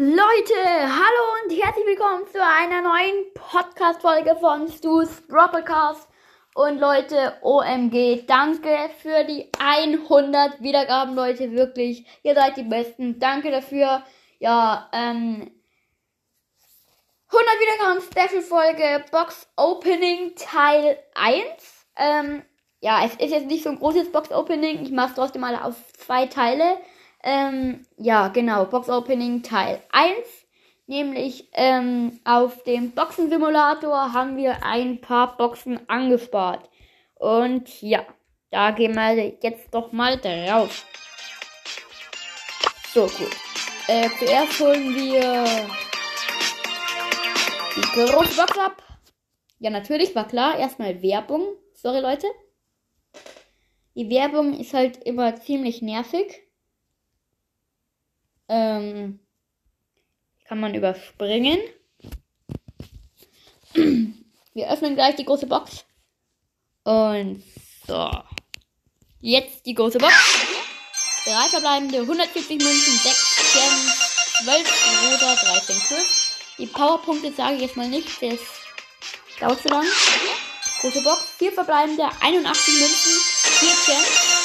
Leute, hallo und herzlich willkommen zu einer neuen Podcast-Folge von Stu's Broadcast. Und Leute, OMG, danke für die 100 Wiedergaben, Leute, wirklich. Ihr seid die Besten. Danke dafür. Ja, ähm, 100 Wiedergaben, Special-Folge, Box Opening Teil 1. Ähm, ja, es ist jetzt nicht so ein großes Box Opening. Ich mache es trotzdem mal auf zwei Teile. Ähm, ja, genau, Box Opening Teil 1. Nämlich ähm, auf dem Boxen-Simulator haben wir ein paar Boxen angespart. Und ja, da gehen wir jetzt doch mal drauf. So, gut. Äh, zuerst holen wir die große Box ab. Ja, natürlich, war klar. Erstmal Werbung. Sorry, Leute. Die Werbung ist halt immer ziemlich nervig. Ähm, kann man überspringen. Wir öffnen gleich die große Box. Und so. Jetzt die große Box. Drei verbleibende, 140 Münzen, 6 Gems, 12 roter, 13 Chris. Die Powerpunkte sage ich jetzt mal nicht, das dauert zu lang. Große Box, 4 verbleibende, 81 Münzen, 4 Gems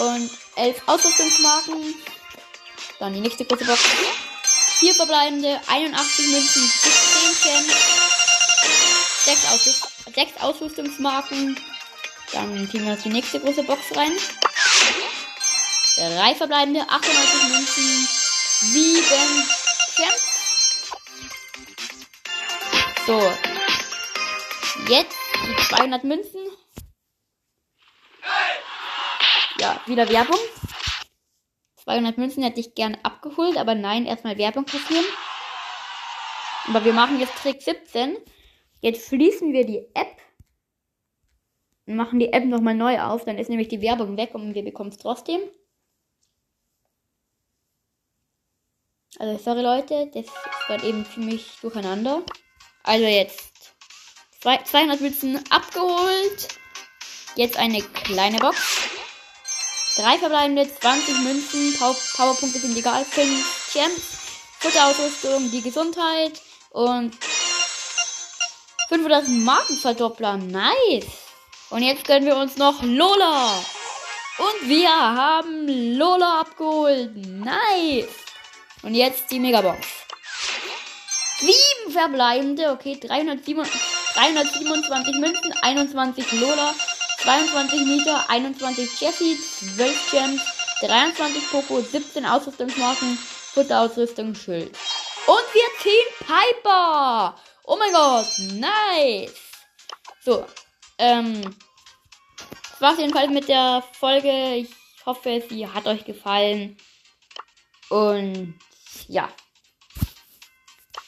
und 11 Ausrüstungsmarken. Dann die nächste große Box. 4 verbleibende, 81 Münzen, 10 Gems, 6, Ausrüst 6 Ausrüstungsmarken. Dann ziehen wir uns die nächste große Box rein. 3 verbleibende, 98 Münzen, 7 Gems. So, Jetzt die 200 Münzen. Ja, wieder Werbung. 200 Münzen hätte ich gern abgeholt, aber nein, erstmal Werbung kassieren. Aber wir machen jetzt Trick 17. Jetzt schließen wir die App und machen die App nochmal neu auf. Dann ist nämlich die Werbung weg und wir bekommen es trotzdem. Also sorry Leute, das ist gerade eben ziemlich durcheinander. Also jetzt 200 Münzen abgeholt. Jetzt eine kleine Box. Drei verbleibende, 20 Münzen. Power Powerpunkte sind egal. 5 Champs. Futterausrüstung, die Gesundheit. Und 500 Markenverdoppler. Nice. Und jetzt gönnen wir uns noch Lola. Und wir haben Lola abgeholt. Nice. Und jetzt die Megabox. Sieben verbleibende. Okay, 327. 327 Münzen, 21 Lola, 22 Mieter, 21 Jessie, 12 Gems, 23 Poco, 17 Ausrüstungsmarken, Futterausrüstung, Schild. Und wir ziehen Piper! Oh mein Gott, nice! So, ähm, das war's jedenfalls mit der Folge. Ich hoffe, sie hat euch gefallen. Und ja.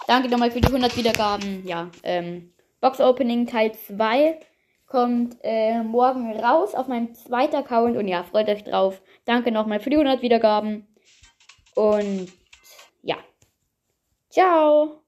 Danke nochmal für die 100 Wiedergaben. Ja, ähm. Box Opening Teil 2 kommt äh, morgen raus auf meinem zweiten Account. Und ja, freut euch drauf. Danke nochmal für die 100 Wiedergaben. Und ja. Ciao.